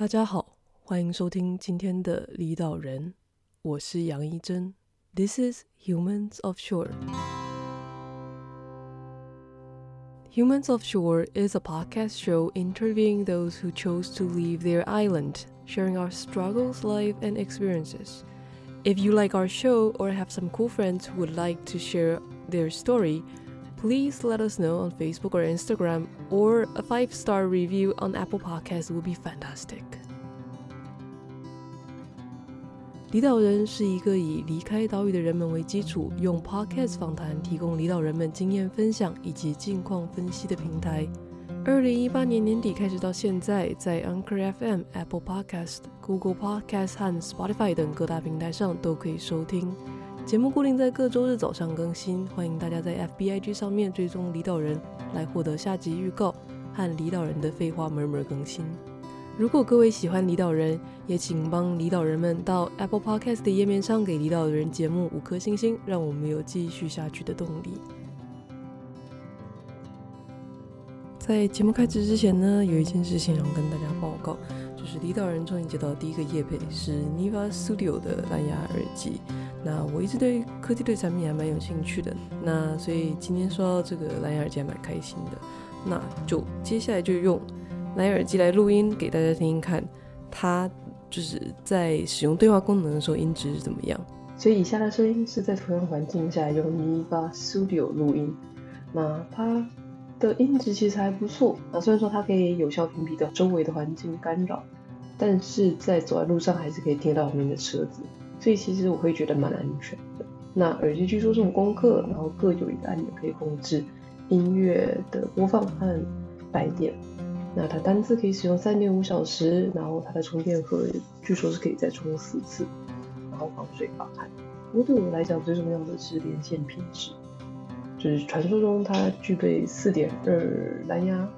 大家好，欢迎收听今天的离岛人，我是杨一真。This is Humans of Shore. Humans of Shore is a podcast show interviewing those who chose to leave their island, sharing our struggles, life, and experiences. If you like our show or have some cool friends who would like to share their story, please let us know on Facebook or Instagram, or a five star review on Apple Podcasts would be fantastic. 离岛人是一个以离开岛屿的人们为基础，用 Podcast 访谈提供离岛人们经验分享以及近况分析的平台。二零一八年年底开始到现在，在 Anchor FM、Apple Podcast、Google Podcast 和 Spotify 等各大平台上都可以收听。 节目固定在各周日早上更新，欢迎大家在 FBIG 上面追踪离岛人，来获得下集预告和离岛人的废话满满更新。如果各位喜欢离岛人，也请帮离岛人们到 Apple Podcast 的页面上给离岛人节目五颗星星，让我们有继续下去的动力。在节目开始之前呢，有一件事情想跟大家报告，就是离岛人终于接到第一个业配，是 Niva Studio 的蓝牙耳机。那我一直对科技类产品还蛮有兴趣的，那所以今天收到这个蓝牙耳机还蛮开心的。那就接下来就用蓝牙耳机来录音给大家听听看，它就是在使用对话功能的时候音质是怎么样。所以以下的声音是在同样环境下用 Niva Studio 录音，那它的音质其实还不错。那虽然说它可以有效屏蔽掉周围的环境干扰，但是在走在路上还是可以听到后面的车子。所以其实我会觉得蛮安全的。那耳机据说是五功课，然后各有一个按钮可以控制音乐的播放和白点。那它单次可以使用三点五小时，然后它的充电盒据说是可以再充四次，然后防水防汗。不过对我来讲最重要的是连线品质，就是传说中它具备四点二蓝牙，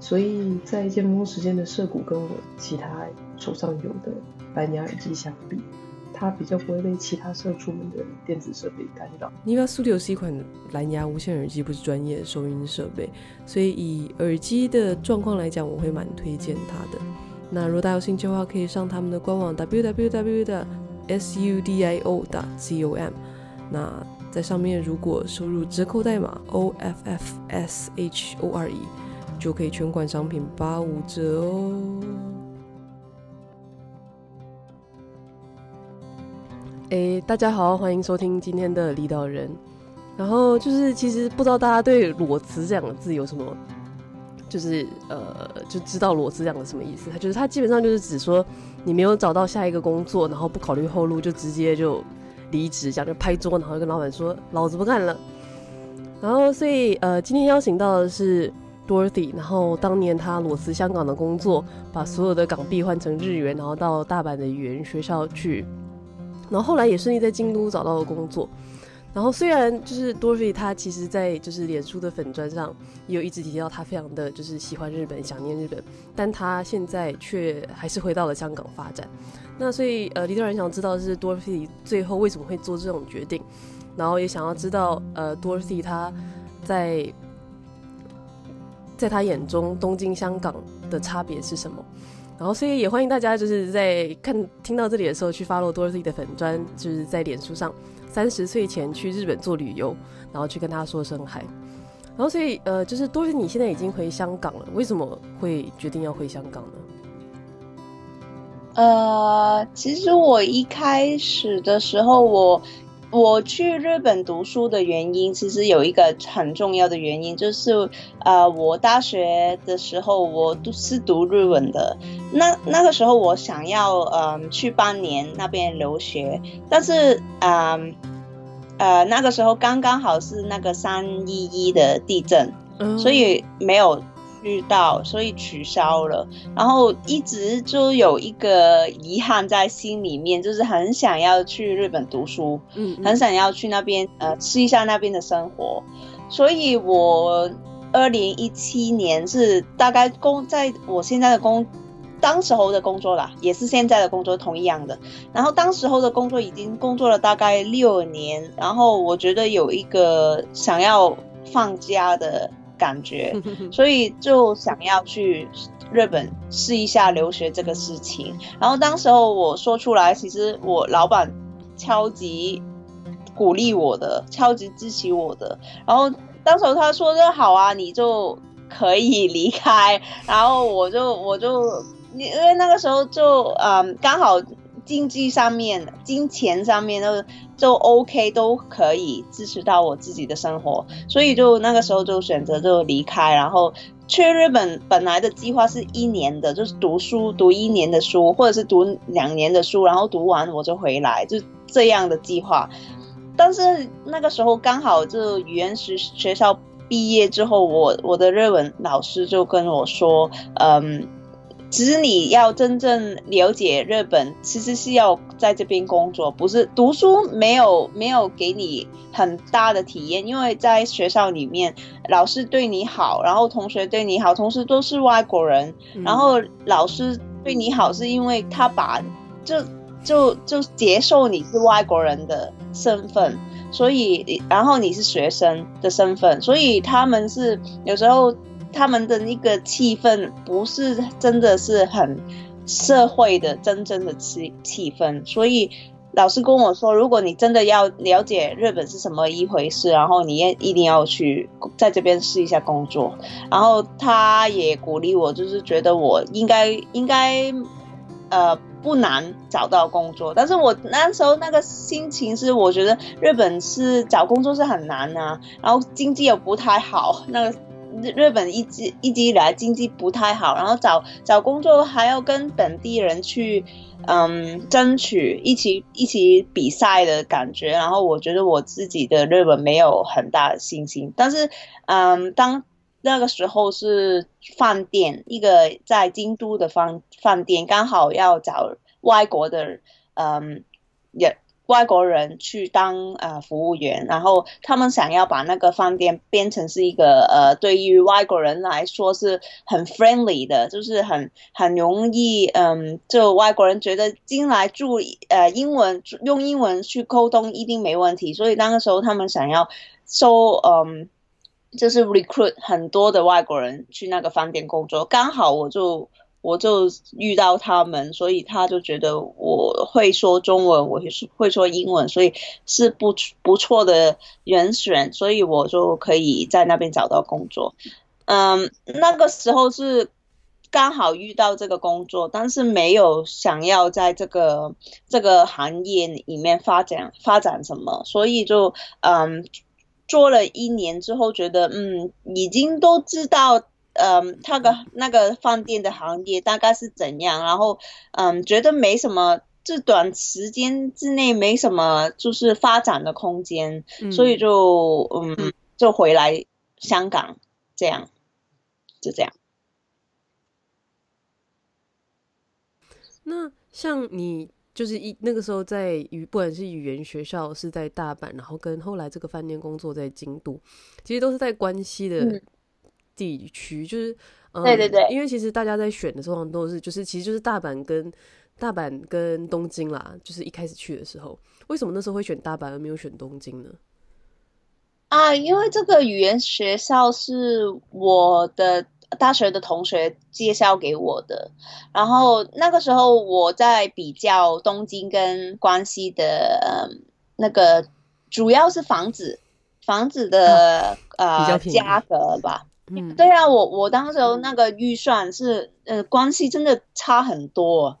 所以在尖峰时间的涩谷跟我其他手上有的蓝牙耳机相比。它比较不会被其他射出门的电子设备干扰。Niva Studio 是一款蓝牙无线耳机，不是专业收音设备，所以以耳机的状况来讲，我会蛮推荐它的。那如果大家有兴趣的话，可以上他们的官网 www 的 sudio.com。那在上面如果输入折扣代码 OFFSHORE，就可以全款商品八五折哦。哎，大家好，欢迎收听今天的离岛人。然后就是，其实不知道大家对“裸辞”这两个字有什么，就是呃，就知道“裸辞”这样的什么意思？它就是它基本上就是指说，你没有找到下一个工作，然后不考虑后路，就直接就离职，这样就拍桌，然后跟老板说：“老子不干了。”然后所以呃，今天邀请到的是 Dorothy，然后当年他裸辞香港的工作，把所有的港币换成日元，然后到大阪的语言学校去。然后后来也顺利在京都找到了工作。然后虽然就是 Dorothy 他其实，在就是脸书的粉砖上也有一直提到他非常的就是喜欢日本，想念日本，但他现在却还是回到了香港发展。那所以呃，离岛人想知道是 Dorothy 最后为什么会做这种决定，然后也想要知道呃 Dorothy 他在在他眼中东京香港的差别是什么。然后，所以也欢迎大家就是在看听到这里的时候去 follow 多日妮的粉专，就是在脸书上三十岁前去日本做旅游，然后去跟他说声嗨。然后，所以呃，就是 Dorothy 你现在已经回香港了，为什么会决定要回香港呢？呃，其实我一开始的时候我。我去日本读书的原因，其实有一个很重要的原因，就是呃，我大学的时候我都是读日文的，那那个时候我想要嗯、去半年那边留学，但是嗯，呃那个时候刚刚好是那个三一一的地震，所以没有。遇到，所以取消了，然后一直就有一个遗憾在心里面，就是很想要去日本读书，嗯，嗯，很想要去那边呃吃一下那边的生活，所以我二零一七年是大概工在我现在的工，当时候的工作啦，也是现在的工作同一样的，然后当时候的工作已经工作了大概六年，然后我觉得有一个想要放假的。感觉，所以就想要去日本试一下留学这个事情。然后当时候我说出来，其实我老板超级鼓励我的，超级支持我的。然后当时候他说的好啊，你就可以离开。然后我就我就因为那个时候就嗯刚好。经济上面、金钱上面都就 OK，都可以支持到我自己的生活，所以就那个时候就选择就离开，然后去日本。本来的计划是一年的，就是读书读一年的书，或者是读两年的书，然后读完我就回来，就这样的计划。但是那个时候刚好就语言学学校毕业之后，我我的日文老师就跟我说，嗯。其实你要真正了解日本，其实是要在这边工作，不是读书没有没有给你很大的体验，因为在学校里面老师对你好，然后同学对你好，同时都是外国人，然后老师对你好是因为他把就就就接受你是外国人的身份，所以然后你是学生的身份，所以他们是有时候。他们的那个气氛不是真的是很社会的真正的气气氛，所以老师跟我说，如果你真的要了解日本是什么一回事，然后你也一定要去在这边试一下工作。然后他也鼓励我，就是觉得我应该应该呃不难找到工作，但是我那时候那个心情是，我觉得日本是找工作是很难啊，然后经济又不太好，那个。日本一直一直以来经济不太好，然后找找工作还要跟本地人去，嗯，争取一起一起比赛的感觉。然后我觉得我自己的日本没有很大的信心。但是，嗯，当那个时候是饭店，一个在京都的饭饭店，刚好要找外国的，嗯，也。外国人去当呃服务员，然后他们想要把那个饭店变成是一个呃对于外国人来说是很 friendly 的，就是很很容易嗯，就外国人觉得进来住呃英文用英文去沟通一定没问题，所以那个时候他们想要收嗯就是 recruit 很多的外国人去那个饭店工作，刚好我就。我就遇到他们，所以他就觉得我会说中文，我是会说英文，所以是不不错的人选，所以我就可以在那边找到工作。嗯，那个时候是刚好遇到这个工作，但是没有想要在这个这个行业里面发展发展什么，所以就嗯做了一年之后，觉得嗯已经都知道。嗯，他个那个饭店的行业大概是怎样？然后，嗯，觉得没什么，这短时间之内没什么，就是发展的空间，嗯、所以就嗯，就回来香港，这样，就这样。那像你就是一那个时候在语，不管是语言学校是在大阪，然后跟后来这个饭店工作在京都，其实都是在关西的。嗯地区就是，嗯，对对对，因为其实大家在选的时候都是，就是其实就是大阪跟大阪跟东京啦，就是一开始去的时候，为什么那时候会选大阪而没有选东京呢？啊，因为这个语言学校是我的大学的同学介绍给我的，然后那个时候我在比较东京跟关西的，嗯，那个主要是房子房子的，啊，呃价格吧。嗯，对啊，我我当时候那个预算是，呃，关系真的差很多。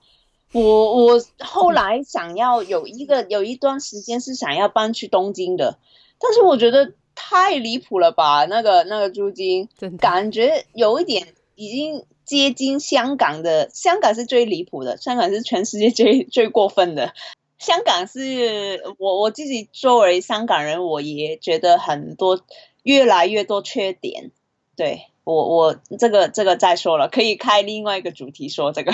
我我后来想要有一个有一段时间是想要搬去东京的，但是我觉得太离谱了吧，那个那个租金，感觉有一点已经接近香港的，香港是最离谱的，香港是全世界最最过分的。香港是我我自己作为香港人，我也觉得很多越来越多缺点。对我，我这个这个再说了，可以开另外一个主题说这个。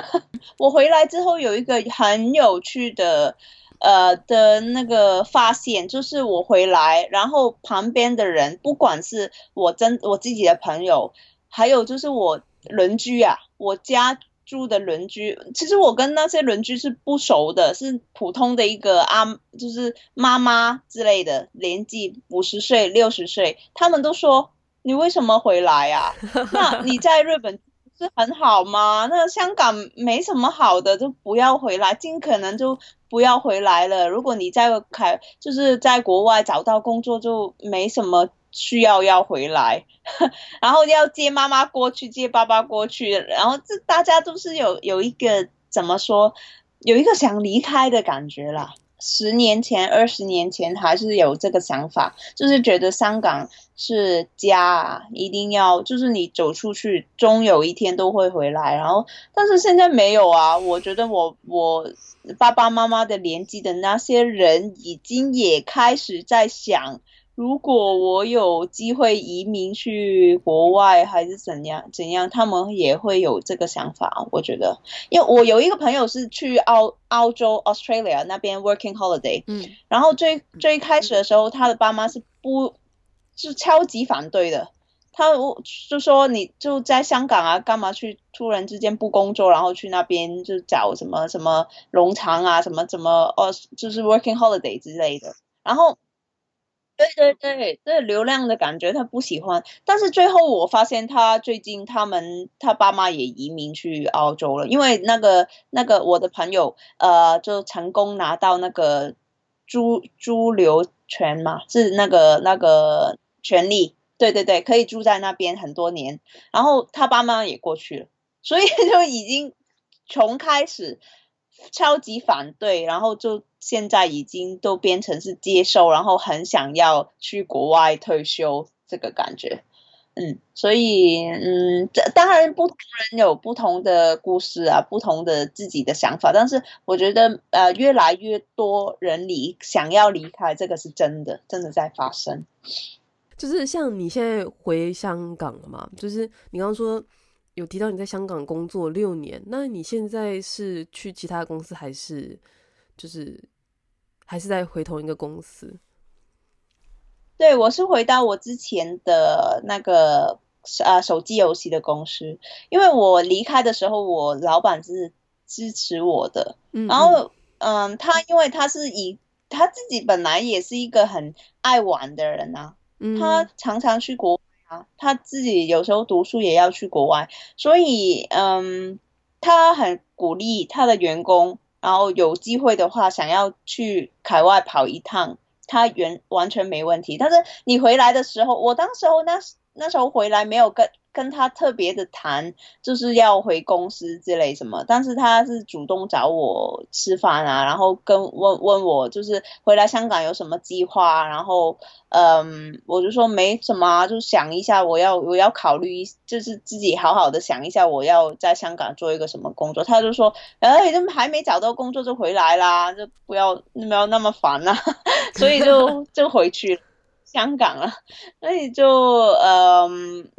我回来之后有一个很有趣的，呃的那个发现，就是我回来，然后旁边的人，不管是我真我自己的朋友，还有就是我邻居啊，我家住的邻居，其实我跟那些邻居是不熟的，是普通的一个阿，就是妈妈之类的，年纪五十岁、六十岁，他们都说。你为什么回来呀？那你在日本是很好吗？那香港没什么好的，就不要回来，尽可能就不要回来了。如果你在开，就是在国外找到工作，就没什么需要要回来，然后要接妈妈过去，接爸爸过去，然后这大家都是有有一个怎么说，有一个想离开的感觉啦。十年前、二十年前还是有这个想法，就是觉得香港是家，一定要就是你走出去，终有一天都会回来。然后，但是现在没有啊。我觉得我我爸爸妈妈的年纪的那些人，已经也开始在想。如果我有机会移民去国外，还是怎样怎样，他们也会有这个想法。我觉得，因为我有一个朋友是去澳澳洲 Australia 那边 working holiday，嗯，然后最最开始的时候，他的爸妈是不，是超级反对的。他就说，你就在香港啊，干嘛去突然之间不工作，然后去那边就找什么什么农场啊，什么什么哦，就是 working holiday 之类的，然后。对对对，这流量的感觉他不喜欢，但是最后我发现他最近他们他爸妈也移民去澳洲了，因为那个那个我的朋友呃就成功拿到那个居居留权嘛，是那个那个权利，对对对，可以住在那边很多年，然后他爸妈也过去了，所以就已经从开始。超级反对，然后就现在已经都变成是接受，然后很想要去国外退休这个感觉，嗯，所以嗯，这当然不同人有不同的故事啊，不同的自己的想法，但是我觉得呃，越来越多人离想要离开，这个是真的，真的在发生。就是像你现在回香港了嘛？就是你刚刚说。有提到你在香港工作六年，那你现在是去其他公司，还是就是还是在回同一个公司？对，我是回到我之前的那个啊手机游戏的公司，因为我离开的时候，我老板是支持我的，嗯嗯然后嗯，他因为他是以他自己本来也是一个很爱玩的人啊，嗯、他常常去国。他自己有时候读书也要去国外，所以嗯，他很鼓励他的员工，然后有机会的话想要去海外跑一趟，他原完全没问题。但是你回来的时候，我当时候那那时候回来没有跟。跟他特别的谈，就是要回公司之类什么，但是他是主动找我吃饭啊，然后跟问问我就是回来香港有什么计划，然后嗯，我就说没什么啊，就想一下我要我要考虑，就是自己好好的想一下我要在香港做一个什么工作。他就说，哎，都还没找到工作就回来啦，就不要不要那么烦啦，所以就就回去了。香港了，所以就呃，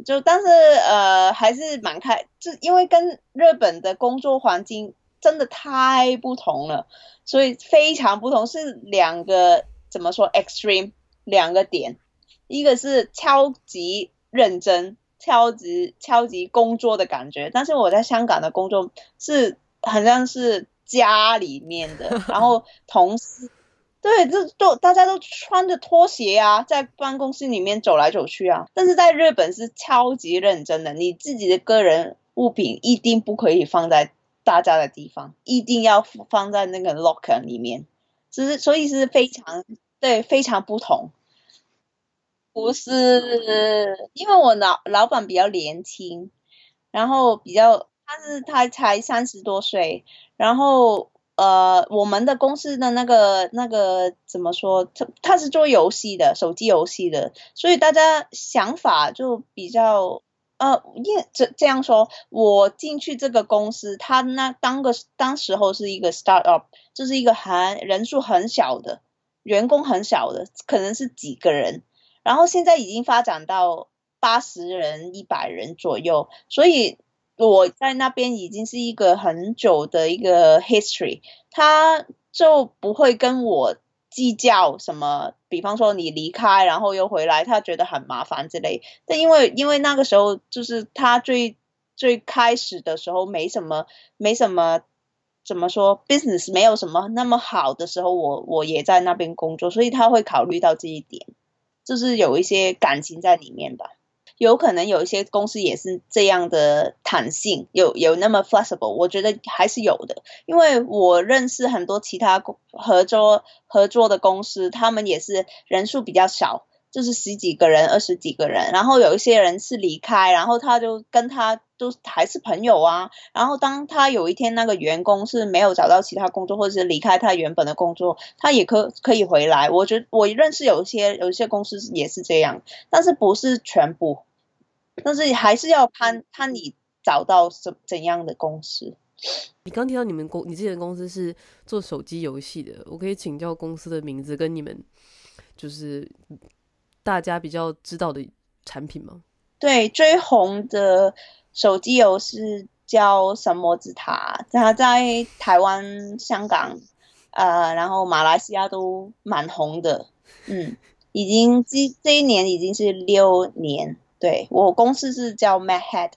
就但是呃，还是蛮开，就因为跟日本的工作环境真的太不同了，所以非常不同，是两个怎么说 extreme 两个点，一个是超级认真、超级超级工作的感觉，但是我在香港的工作是好像是家里面的，然后同事。对，这都大家都穿着拖鞋啊，在办公室里面走来走去啊。但是在日本是超级认真的，你自己的个人物品一定不可以放在大家的地方，一定要放在那个 locker 里面。只是所以是非常对，非常不同。不是，因为我老老板比较年轻，然后比较，他是他才三十多岁，然后。呃，我们的公司的那个那个怎么说？他他是做游戏的，手机游戏的，所以大家想法就比较呃，因这这样说，我进去这个公司，他那当个当时候是一个 startup，就是一个很人数很小的，员工很小的，可能是几个人，然后现在已经发展到八十人、一百人左右，所以。我在那边已经是一个很久的一个 history，他就不会跟我计较什么，比方说你离开然后又回来，他觉得很麻烦之类。但因为因为那个时候就是他最最开始的时候没什么没什么怎么说 business 没有什么那么好的时候，我我也在那边工作，所以他会考虑到这一点，就是有一些感情在里面吧。有可能有一些公司也是这样的弹性，有有那么 flexible，我觉得还是有的。因为我认识很多其他合作合作的公司，他们也是人数比较少。就是十几个人、二十几个人，然后有一些人是离开，然后他就跟他都还是朋友啊。然后当他有一天那个员工是没有找到其他工作，或者是离开他原本的工作，他也可可以回来。我觉得我认识有一些有一些公司也是这样，但是不是全部，但是还是要看看你找到怎怎样的公司。你刚提到你们公，你之前的公司是做手机游戏的，我可以请教公司的名字跟你们就是。大家比较知道的产品吗？对，最红的手机游戏叫《神魔之塔》，它在台湾、香港，呃，然后马来西亚都蛮红的。嗯，已经这这一年已经是六年。对，我公司是叫 MadHead。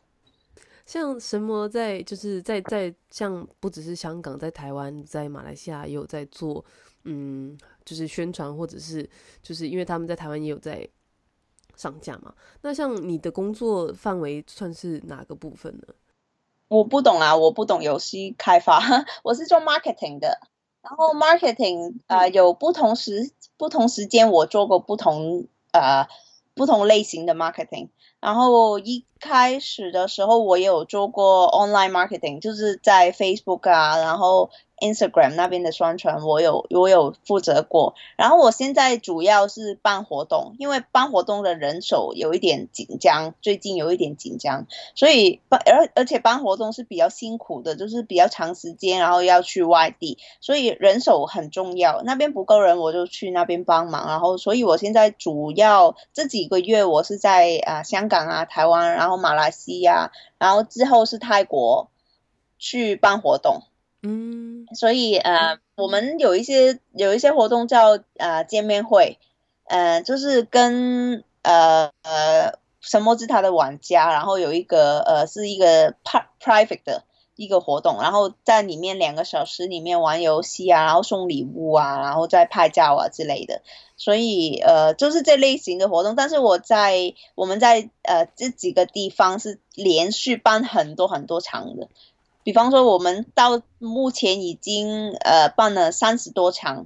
像神魔在就是在在像不只是香港，在台湾，在马来西亚也有在做。嗯，就是宣传，或者是就是因为他们在台湾也有在上架嘛。那像你的工作范围算是哪个部分呢？我不懂啊，我不懂游戏开发，我是做 marketing 的。然后 marketing 呃有不同时不同时间我做过不同呃不同类型的 marketing。然后一开始的时候我也有做过 online marketing，就是在 Facebook 啊，然后。Instagram 那边的宣传，我有我有负责过。然后我现在主要是办活动，因为办活动的人手有一点紧张，最近有一点紧张，所以办而而且办活动是比较辛苦的，就是比较长时间，然后要去外地，所以人手很重要。那边不够人，我就去那边帮忙。然后，所以我现在主要这几个月我是在啊香港啊、台湾，然后马来西亚，然后之后是泰国去办活动。嗯，所以呃，我们有一些有一些活动叫呃见面会，呃，就是跟呃呃神魔之塔的玩家，然后有一个呃是一个 private 的一个活动，然后在里面两个小时里面玩游戏啊，然后送礼物啊，然后再拍照啊之类的，所以呃就是这类型的活动。但是我在我们在呃这几个地方是连续办很多很多场的。比方说，我们到目前已经呃办了三十多场，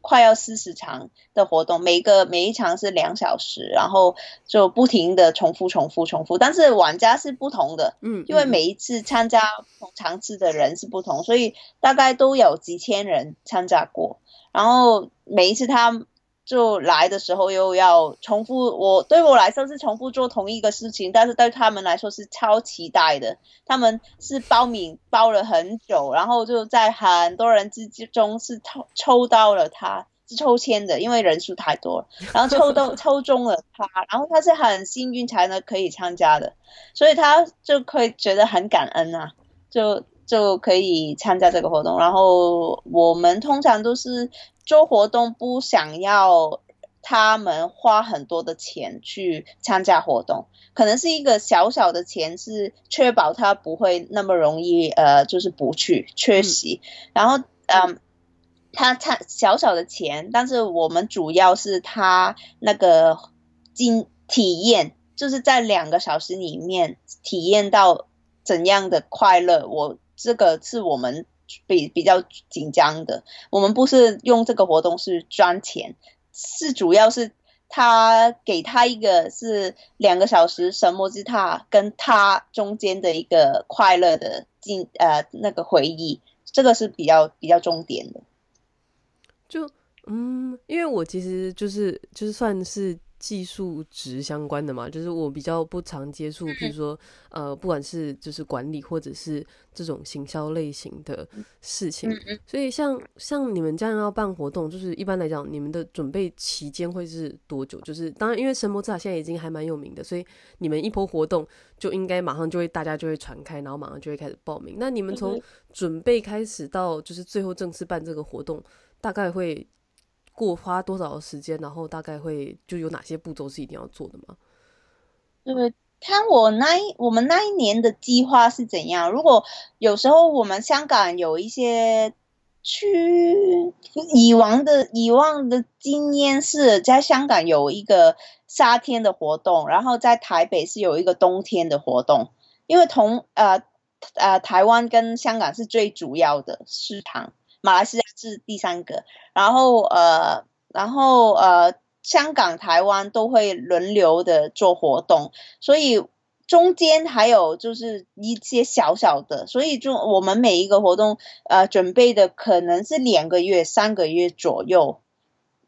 快要四十场的活动，每一个每一场是两小时，然后就不停的重复、重复、重复。但是玩家是不同的，嗯，因为每一次参加不同场次的人是不同，所以大概都有几千人参加过。然后每一次他。就来的时候又要重复，我对我来说是重复做同一个事情，但是对他们来说是超期待的。他们是报名报了很久，然后就在很多人之中是抽抽到了他，是抽签的，因为人数太多，然后抽到 抽中了他，然后他是很幸运才能可以参加的，所以他就可以觉得很感恩啊，就就可以参加这个活动。然后我们通常都是。做活动不想要他们花很多的钱去参加活动，可能是一个小小的钱，是确保他不会那么容易呃，就是不去缺席。嗯、然后嗯，他差小小的钱，但是我们主要是他那个经体验，就是在两个小时里面体验到怎样的快乐。我这个是我们。比比较紧张的，我们不是用这个活动是赚钱，是主要是他给他一个是两个小时神魔之塔跟他中间的一个快乐的经呃那个回忆，这个是比较比较重点的。就嗯，因为我其实就是就是算是。技术值相关的嘛，就是我比较不常接触，比如说呃，不管是就是管理或者是这种行销类型的事情，所以像像你们这样要办活动，就是一般来讲，你们的准备期间会是多久？就是当然，因为神魔之塔现在已经还蛮有名的，所以你们一波活动就应该马上就会大家就会传开，然后马上就会开始报名。那你们从准备开始到就是最后正式办这个活动，大概会？过花多少的时间，然后大概会就有哪些步骤是一定要做的吗？对，看我那一我们那一年的计划是怎样。如果有时候我们香港有一些去以往的以往的经验是在香港有一个夏天的活动，然后在台北是有一个冬天的活动，因为同呃呃台湾跟香港是最主要的市场，马来西亚是第三个，然后呃然后呃香港台湾都会轮流的做活动，所以。中间还有就是一些小小的，所以就我们每一个活动，呃，准备的可能是两个月、三个月左右，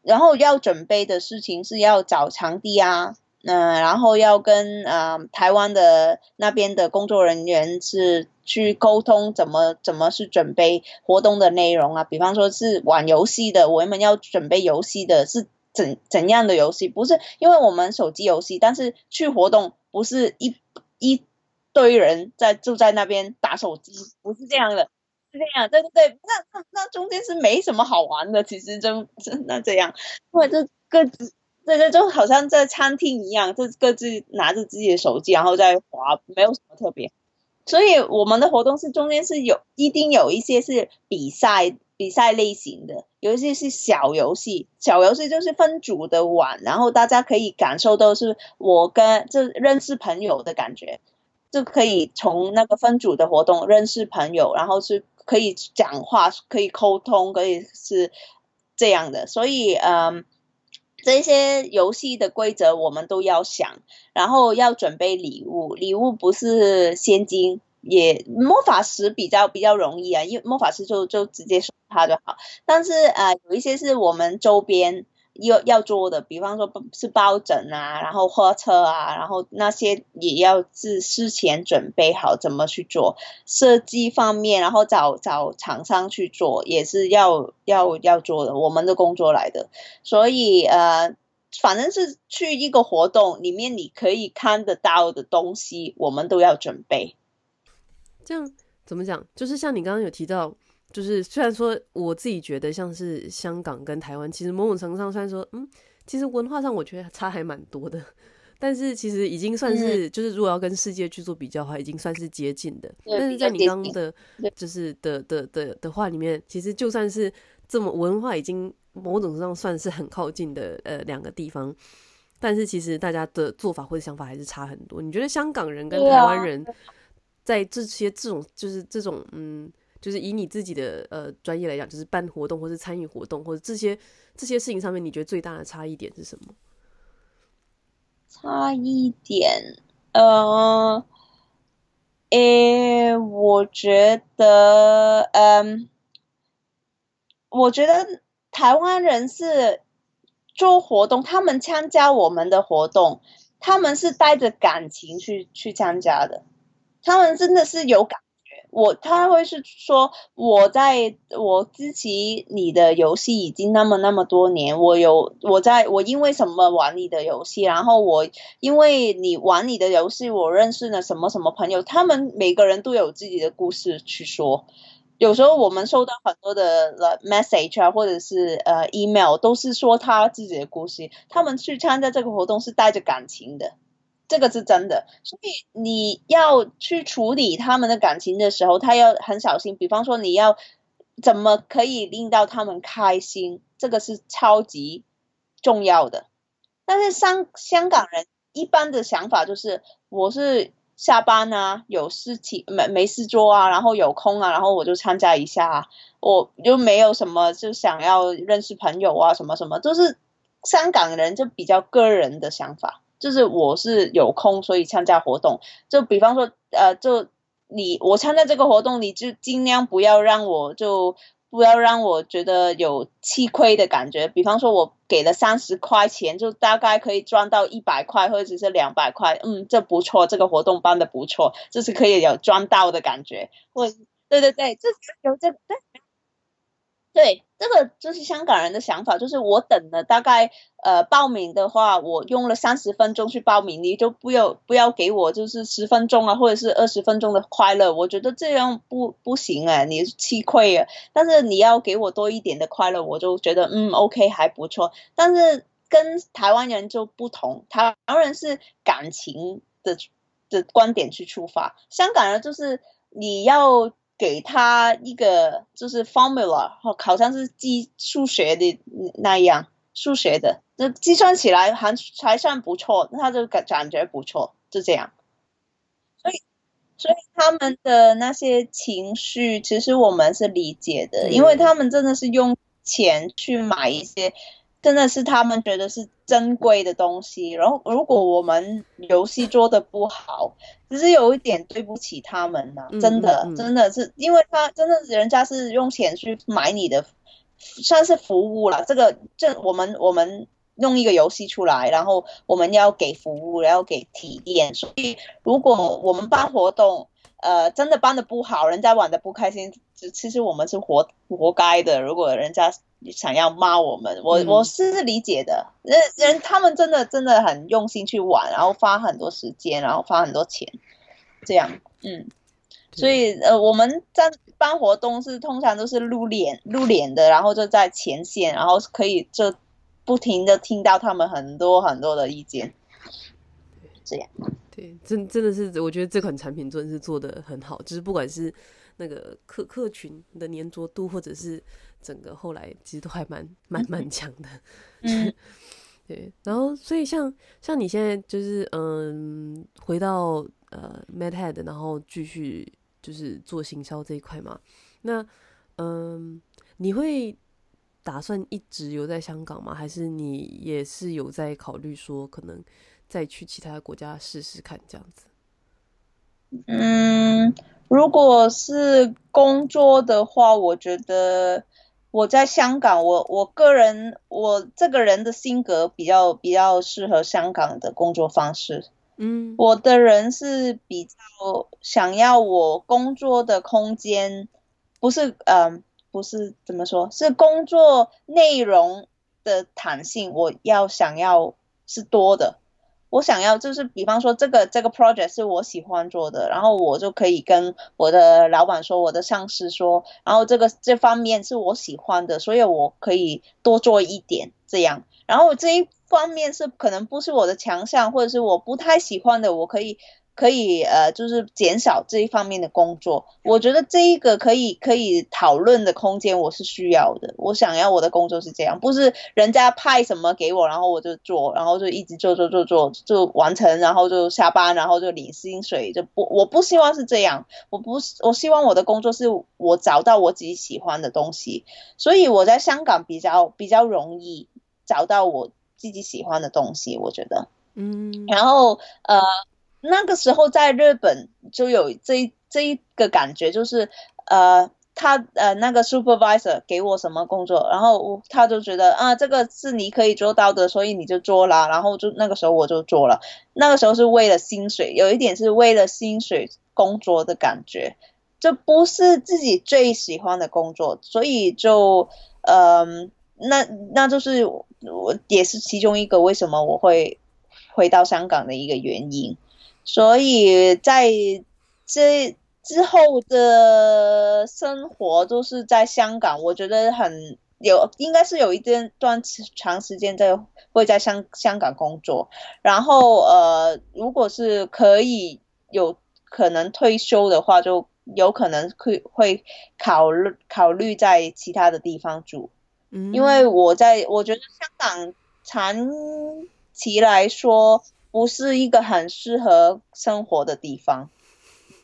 然后要准备的事情是要找场地啊，嗯、然后要跟呃台湾的那边的工作人员是去沟通怎么怎么去准备活动的内容啊，比方说是玩游戏的，我们要准备游戏的是怎怎样的游戏，不是因为我们手机游戏，但是去活动不是一。一堆人在住在那边打手机，不是这样的，是这样，对对对，那那那中间是没什么好玩的，其实就那这样，因为这各对对就好像在餐厅一样，就各自拿着自己的手机，然后在滑，没有什么特别。所以我们的活动是中间是有一定有一些是比赛比赛类型的，有一些是小游戏，小游戏就是分组的玩，然后大家可以感受到是我跟就认识朋友的感觉，就可以从那个分组的活动认识朋友，然后是可以讲话，可以沟通，可以是这样的。所以嗯，这些游戏的规则我们都要想，然后要准备礼物，礼物不是现金。也魔法师比较比较容易啊，因为魔法师就就直接送他就好。但是呃，有一些是我们周边要要做的，比方说是抱枕啊，然后货车啊，然后那些也要是事前准备好怎么去做设计方面，然后找找厂商去做，也是要要要做的，我们的工作来的。所以呃，反正是去一个活动里面，你可以看得到的东西，我们都要准备。这样怎么讲？就是像你刚刚有提到，就是虽然说我自己觉得像是香港跟台湾，其实某种程度上虽然说，嗯，其实文化上我觉得差还蛮多的，但是其实已经算是，就是如果要跟世界去做比较的话，已经算是接近的。但是在你刚刚的，就是的的的的话里面，其实就算是这么文化已经某种程度上算是很靠近的呃两个地方，但是其实大家的做法或者想法还是差很多。你觉得香港人跟台湾人？在这些这种就是这种嗯，就是以你自己的呃专业来讲，就是办活动或是参与活动或者这些这些事情上面，你觉得最大的差异点是什么？差异点，呃，诶，我觉得，嗯，我觉得台湾人是做活动，他们参加我们的活动，他们是带着感情去去参加的。他们真的是有感，我他会是说，我在我支持你的游戏已经那么那么多年，我有我在我因为什么玩你的游戏，然后我因为你玩你的游戏，我认识了什么什么朋友，他们每个人都有自己的故事去说。有时候我们收到很多的 message 啊，或者是呃 email，都是说他自己的故事。他们去参加这个活动是带着感情的。这个是真的，所以你要去处理他们的感情的时候，他要很小心。比方说，你要怎么可以令到他们开心，这个是超级重要的。但是香香港人一般的想法就是，我是下班啊，有事情没没事做啊，然后有空啊，然后我就参加一下啊，我就没有什么就想要认识朋友啊，什么什么，就是香港人就比较个人的想法。就是我是有空，所以参加活动。就比方说，呃，就你我参加这个活动，你就尽量不要让我就不要让我觉得有吃亏的感觉。比方说，我给了三十块钱，就大概可以赚到一百块或者是两百块。嗯，这不错，这个活动办的不错，这是可以有赚到的感觉。或对对对，这有这对。对，这个就是香港人的想法，就是我等了大概呃报名的话，我用了三十分钟去报名，你就不要不要给我就是十分钟啊，或者是二十分钟的快乐，我觉得这样不不行哎，你是吃亏啊。但是你要给我多一点的快乐，我就觉得嗯 OK 还不错。但是跟台湾人就不同，台湾人是感情的的观点去出发，香港人就是你要。给他一个就是 formula，好像是计数学的那样，数学的，那计算起来还还算不错，他就感感觉不错，就这样。所以，所以他们的那些情绪，其实我们是理解的，因为他们真的是用钱去买一些。真的是他们觉得是珍贵的东西，然后如果我们游戏做的不好，只是有一点对不起他们呐，真的，嗯嗯嗯，真的是，因为他真的人家是用钱去买你的，算是服务了。这个这我们我们弄一个游戏出来，然后我们要给服务，然后给体验，所以如果我们办活动，呃，真的办的不好，人家玩的不开心，其实我们是活活该的。如果人家。想要骂我们，我我是理解的。人人他们真的真的很用心去玩，然后花很多时间，然后花很多钱，这样，嗯。所以呃，我们在办活动是通常都是露脸露脸的，然后就在前线，然后可以就不停的听到他们很多很多的意见，这样。对，真真的是，我觉得这款产品真的是做的很好，就是不管是那个客客群的粘着度，或者是。整个后来其实都还蛮蛮蛮强的，嗯，对。然后所以像像你现在就是嗯，回到呃 MedHead，然后继续就是做行销这一块嘛。那嗯，你会打算一直留在香港吗？还是你也是有在考虑说可能再去其他国家试试看这样子？嗯，如果是工作的话，我觉得。我在香港，我我个人，我这个人的性格比较比较适合香港的工作方式。嗯，我的人是比较想要我工作的空间，不是嗯、呃，不是怎么说，是工作内容的弹性，我要想要是多的。我想要就是，比方说这个这个 project 是我喜欢做的，然后我就可以跟我的老板说，我的上司说，然后这个这方面是我喜欢的，所以我可以多做一点这样，然后这一方面是可能不是我的强项，或者是我不太喜欢的，我可以。可以呃，就是减少这一方面的工作。我觉得这一个可以可以讨论的空间，我是需要的。我想要我的工作是这样，不是人家派什么给我，然后我就做，然后就一直做做做做就完成，然后就下班，然后就领薪水。就不，我不希望是这样。我不是，我希望我的工作是我找到我自己喜欢的东西。所以我在香港比较比较容易找到我自己喜欢的东西，我觉得。嗯。然后呃。那个时候在日本就有这这一个感觉，就是呃，他呃那个 supervisor 给我什么工作，然后他就觉得啊，这个是你可以做到的，所以你就做了，然后就那个时候我就做了。那个时候是为了薪水，有一点是为了薪水工作的感觉，这不是自己最喜欢的工作，所以就嗯、那那就是我也是其中一个为什么我会回到香港的一个原因。所以在这之后的生活都是在香港，我觉得很有，应该是有一段段长时间在会在香香港工作。然后呃，如果是可以有可能退休的话，就有可能会会考虑考虑在其他的地方住。嗯，因为我在我觉得香港长期来说。不是一个很适合生活的地方，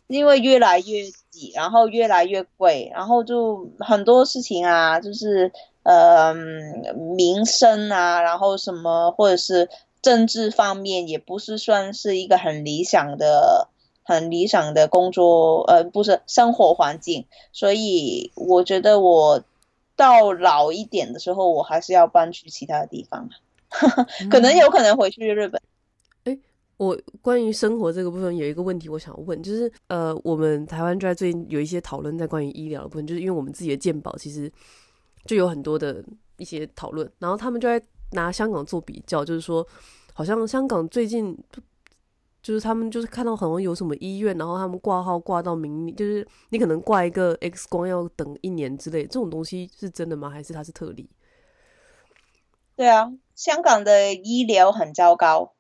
因为越来越挤，然后越来越贵，然后就很多事情啊，就是呃民生啊，然后什么或者是政治方面，也不是算是一个很理想的、很理想的工作，呃，不是生活环境。所以我觉得我到老一点的时候，我还是要搬去其他的地方，可能有可能回去日本。我关于生活这个部分有一个问题，我想问，就是呃，我们台湾就在最近有一些讨论，在关于医疗的部分，就是因为我们自己的健保其实就有很多的一些讨论，然后他们就在拿香港做比较，就是说好像香港最近就是他们就是看到好像有什么医院，然后他们挂号挂到明，就是你可能挂一个 X 光要等一年之类，这种东西是真的吗？还是它是特例？对啊，香港的医疗很糟糕。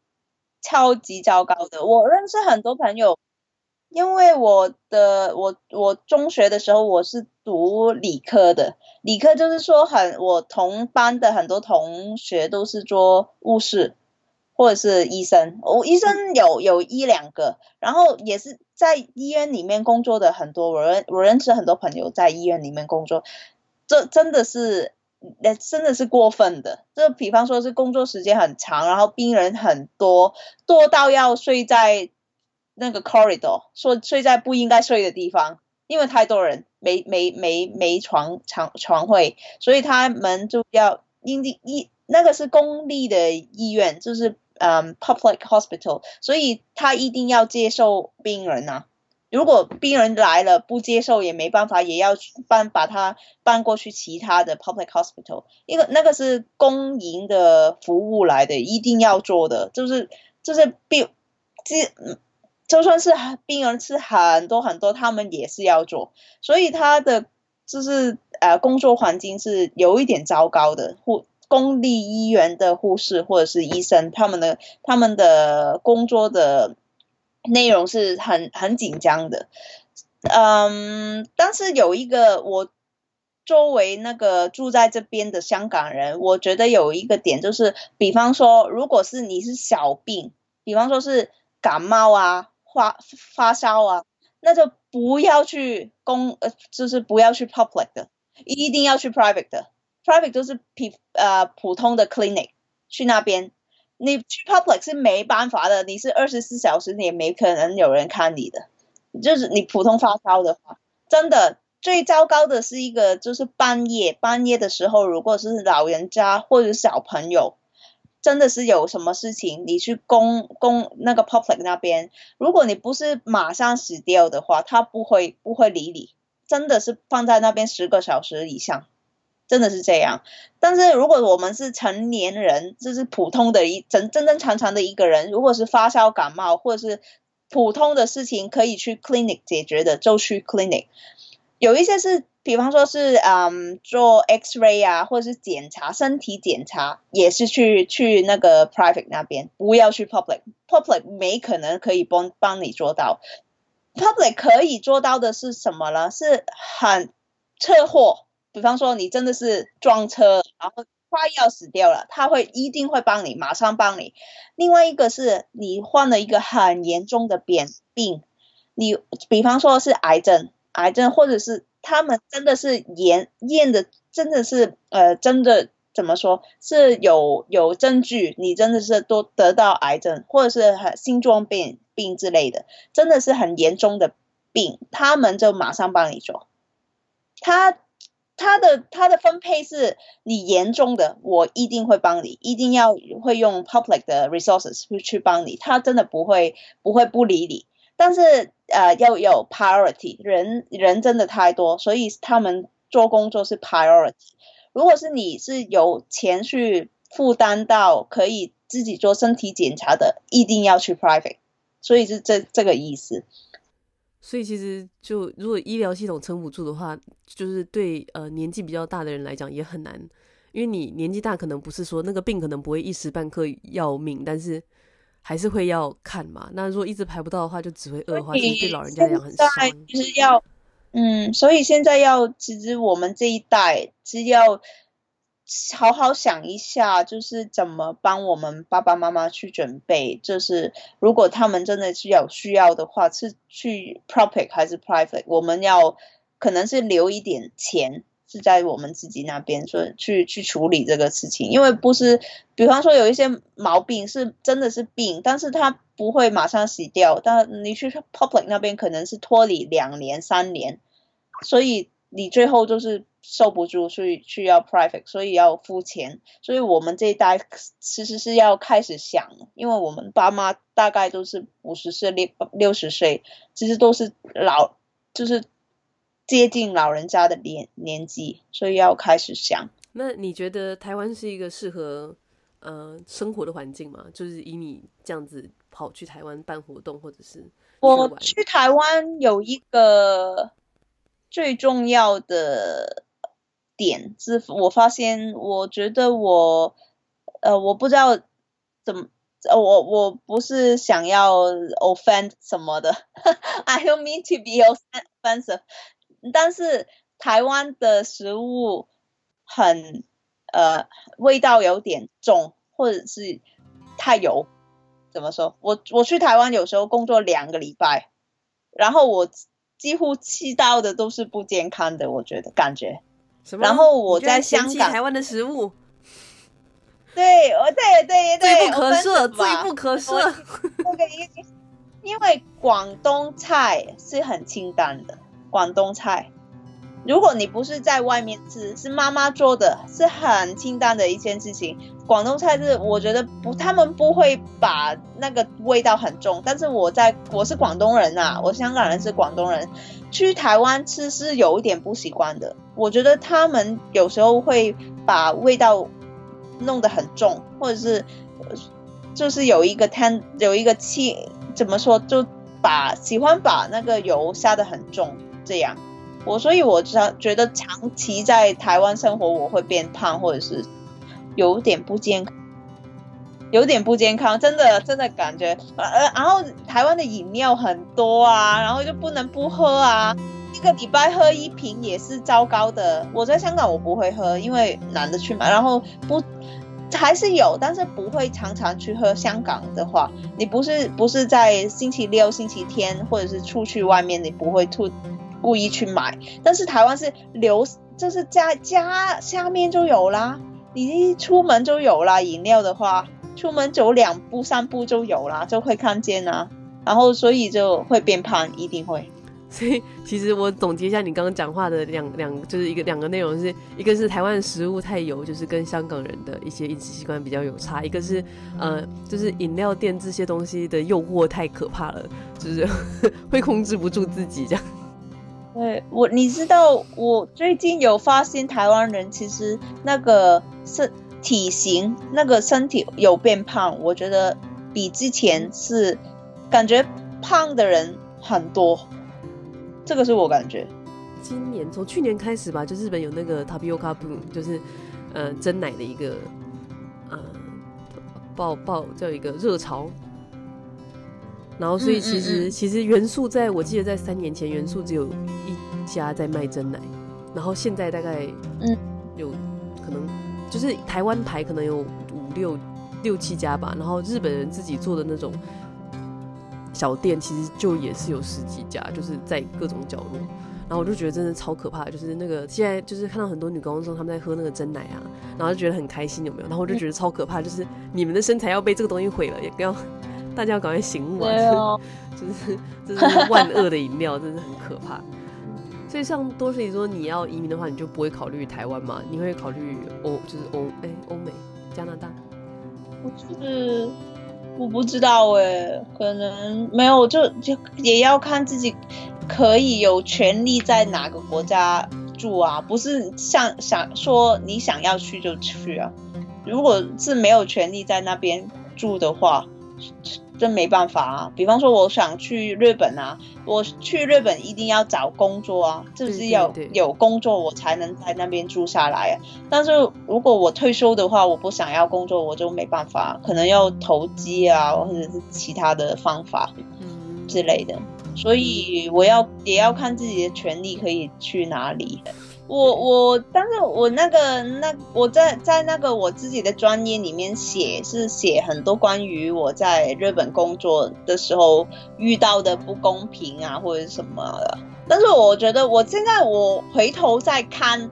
超级糟糕的，我认识很多朋友，因为我的我我中学的时候我是读理科的，理科就是说很我同班的很多同学都是做护士或者是医生，我医生有有一两个，然后也是在医院里面工作的很多，我认我认识很多朋友在医院里面工作，这真的是那真的是过分的，这比方说是工作时间很长，然后病人很多，多到要睡在。那个 corridor 说睡在不应该睡的地方，因为太多人没没没没床床床位，所以他们就要因地一那个是公立的医院，就是嗯 public hospital，所以他一定要接受病人啊。如果病人来了不接受也没办法，也要搬把他搬过去其他的 public hospital，因为那个是公营的服务来的，一定要做的，就是就是病这。就算是病人是很多很多，他们也是要做，所以他的就是呃工作环境是有一点糟糕的。护公立医院的护士或者是医生，他们的他们的工作的内容是很很紧张的。嗯，但是有一个我作为那个住在这边的香港人，我觉得有一个点就是，比方说，如果是你是小病，比方说是感冒啊。发发烧啊，那就不要去公呃，就是不要去 public 的，一定要去 private 的。private 就是普呃普通的 clinic，去那边。你去 public 是没办法的，你是二十四小时你也没可能有人看你的。就是你普通发烧的话，真的最糟糕的是一个就是半夜半夜的时候，如果是老人家或者小朋友。真的是有什么事情，你去公公那个 public 那边，如果你不是马上死掉的话，他不会不会理你。真的是放在那边十个小时以上，真的是这样。但是如果我们是成年人，就是普通的一正正正常常的一个人，如果是发烧感冒或者是普通的事情可以去 clinic 解决的，就去 clinic。有一些是。比方说是嗯做 X-ray 啊，或者是检查身体检查，也是去去那个 private 那边，不要去 public。public 没可能可以帮帮你做到。public 可以做到的是什么呢？是很车祸，比方说你真的是撞车，然后快要死掉了，他会一定会帮你，马上帮你。另外一个是你患了一个很严重的病病，你比方说是癌症，癌症或者是。他们真的是验验的，真的是呃，真的怎么说是有有证据，你真的是都得到癌症或者是很心脏病病之类的，真的是很严重的病，他们就马上帮你做。他他的他的分配是你严重的，我一定会帮你，一定要会用 public 的 resources 去去帮你，他真的不会不会不理你。但是呃要有 priority，人人真的太多，所以他们做工作是 priority。如果是你是有钱去负担到可以自己做身体检查的，一定要去 private。所以是这这个意思。所以其实就如果医疗系统撑不住的话，就是对呃年纪比较大的人来讲也很难，因为你年纪大可能不是说那个病可能不会一时半刻要命，但是。还是会要看嘛？那如果一直排不到的话，就只会恶化，其实对老人家来讲很伤。其实要，嗯，所以现在要，其实我们这一代是要好好想一下，就是怎么帮我们爸爸妈妈去准备。就是如果他们真的是有需要的话，是去 public 还是 private？我们要可能是留一点钱。是在我们自己那边说去去处理这个事情，因为不是，比方说有一些毛病是真的是病，但是它不会马上洗掉，但你去 public 那边可能是拖你两年三年，所以你最后就是受不住，所以需要 private，所以要付钱，所以我们这一代其实是要开始想，因为我们爸妈大概都是五十岁六六十岁，其实都是老，就是。接近老人家的年年纪，所以要开始想。那你觉得台湾是一个适合呃生活的环境吗？就是以你这样子跑去台湾办活动，或者是我去台湾有一个最重要的点是，我发现我觉得我呃我不知道怎么我我不是想要 offend 什么的，I don't mean to be offensive，但是台湾的食物很呃味道有点重，或者是太油。怎么说？我我去台湾有时候工作两个礼拜，然后我几乎吃到的都是不健康的，我觉得感觉。什么？然后我在香港台湾的食物。对，我对对对，罪不可赦，罪不可赦。因为广东菜是很清淡的，广东菜，如果你不是在外面吃，是妈妈做的，是很清淡的一件事情。广东菜是我觉得不，他们不会把那个味道很重。但是我在我是广东人啊，我香港人是广东人，去台湾吃是有一点不习惯的。我觉得他们有时候会把味道。弄得很重，或者是就是有一个汤，有一个气，怎么说，就把喜欢把那个油下得很重，这样。我所以我觉觉得长期在台湾生活，我会变胖，或者是有点不健康，有点不健康，真的真的感觉。呃，然后台湾的饮料很多啊，然后就不能不喝啊。一个礼拜喝一瓶也是糟糕的。我在香港我不会喝，因为懒得去买。然后不还是有，但是不会常常去喝。香港的话，你不是不是在星期六、星期天，或者是出去外面，你不会吐故意去买。但是台湾是留，就是家家下面就有啦，你一出门就有啦。饮料的话，出门走两步、三步就有啦，就会看见啦。然后所以就会变胖，一定会。所以，其实我总结一下你刚刚讲话的两两，就是一个两个内容是，一个是台湾食物太油，就是跟香港人的一些饮食习惯比较有差；一个是呃，就是饮料店这些东西的诱惑太可怕了，就是 会控制不住自己这样。对我，你知道我最近有发现台湾人其实那个身体型，那个身体有变胖，我觉得比之前是感觉胖的人很多。这个是我感觉，今年从去年开始吧，就日本有那个 Tapioca Boom，就是呃真奶的一个呃爆爆叫一个热潮，然后所以其实、嗯嗯嗯、其实元素在我记得在三年前元素只有一家在卖真奶，然后现在大概嗯有可能就是台湾牌可能有五六六七家吧，然后日本人自己做的那种。小店其实就也是有十几家，就是在各种角落。然后我就觉得真的超可怕，就是那个现在就是看到很多女高中生她们在喝那个真奶啊，然后就觉得很开心，有没有？然后我就觉得超可怕，就是你们的身材要被这个东西毁了，也不要大家要赶快醒悟啊！哦、就是这是万恶的饮料，真的很可怕。所以像多士你说，你要移民的话，你就不会考虑台湾嘛？你会考虑欧，就是欧哎欧美加拿大？我是。我不知道哎，可能没有，就就也要看自己可以有权利在哪个国家住啊，不是像想说你想要去就去啊。如果是没有权利在那边住的话。真没办法啊！比方说，我想去日本啊，我去日本一定要找工作啊，就是要有工作我才能在那边住下来啊。但是如果我退休的话，我不想要工作，我就没办法，可能要投机啊，或者是其他的方法之类的。所以我要也要看自己的权利可以去哪里。我我，但是我那个那我在在那个我自己的专业里面写，是写很多关于我在日本工作的时候遇到的不公平啊，或者什么的。但是我觉得我现在我回头再看，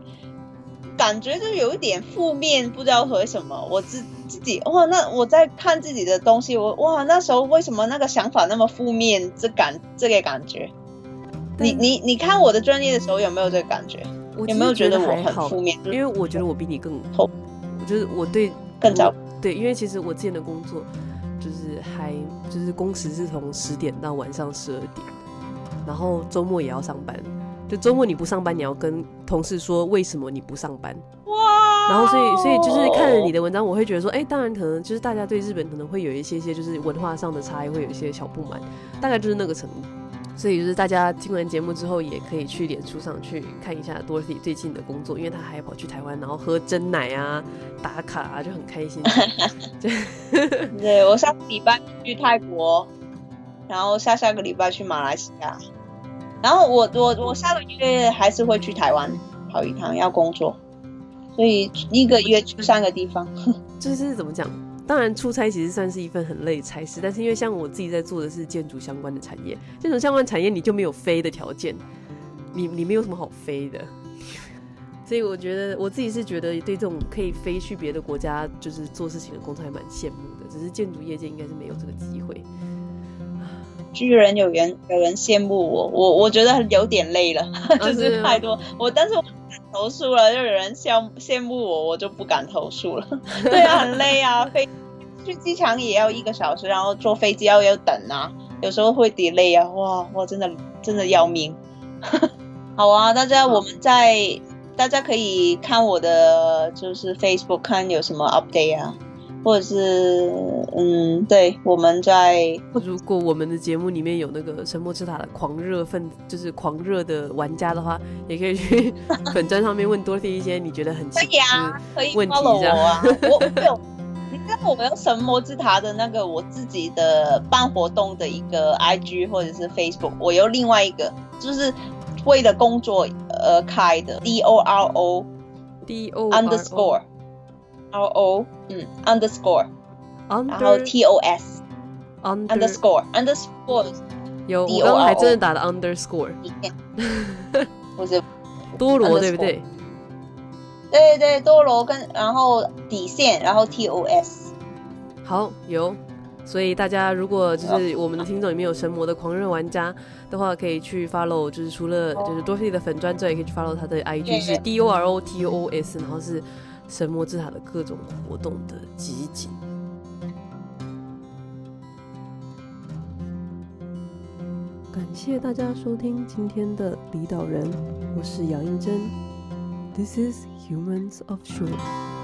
感觉就有一点负面，不知道为什么。我自自己哇，那我在看自己的东西，我哇那时候为什么那个想法那么负面？这感这个感觉，你你你看我的专业的时候有没有这个感觉？有没有觉得我很负面？因为我觉得我比你更，我觉得我对更早对，因为其实我之前的工作就是还就是工时是从十点到晚上十二点，然后周末也要上班。就周末你不上班，你要跟同事说为什么你不上班。哇！然后所以所以就是看了你的文章，我会觉得说，哎，当然可能就是大家对日本可能会有一些些就是文化上的差异，会有一些小不满，大概就是那个程度。所以就是大家听完节目之后，也可以去脸书上去看一下 Dorothy 最近的工作，因为他还跑去台湾，然后喝真奶啊、打卡啊，就很开心。对，我上个礼拜去泰国，然后下下个礼拜去马来西亚，然后我我我下个月还是会去台湾跑一趟，要工作，所以一个月去三个地方。就是怎么讲？当然，出差其实算是一份很累的差事，但是因为像我自己在做的是建筑相关的产业，建筑相关产业你就没有飞的条件，你你没有什么好飞的，所以我觉得我自己是觉得对这种可以飞去别的国家就是做事情的工作还蛮羡慕的，只是建筑业界应该是没有这个机会。居然有人有人羡慕我，我我觉得有点累了，就是太多我，但是我投诉了，就有人羡羡慕我，我就不敢投诉了。对啊，很累啊，飞去机场也要一个小时，然后坐飞机要要等啊，有时候会 delay 啊，哇我，真的真的要命。好啊，大家我们在大家可以看我的就是 Facebook 看有什么 update 啊。或者是嗯，对，我们在如果我们的节目里面有那个神魔之塔的狂热分，就是狂热的玩家的话，也可以去 粉专上面问 Dorothy 一些你觉得很奇啊，可以 follow 我啊。我 我有，你知道我们有神魔之塔的那个我自己的办活动的一个 IG 或者是 Facebook，我有另外一个就是为了工作而开的 D O R O D O underscore。R O 嗯。underscore，然后 T O S underscore underscore 有，我刚刚还真的打了 underscore，不是。多罗对不对？对对多罗跟然后底线，然后 T O S 好有，所以大家如果就是我们的听众里面有神魔的狂热玩家的话，可以去 follow，就是除了就是 Dorothy 的粉砖之外，也可以去 follow 他的 IG 是 D O R O T O S，然后是。神魔之塔的各种活动的集锦。感谢大家收听今天的离岛人，我是杨英珍。This is Humans of Shore。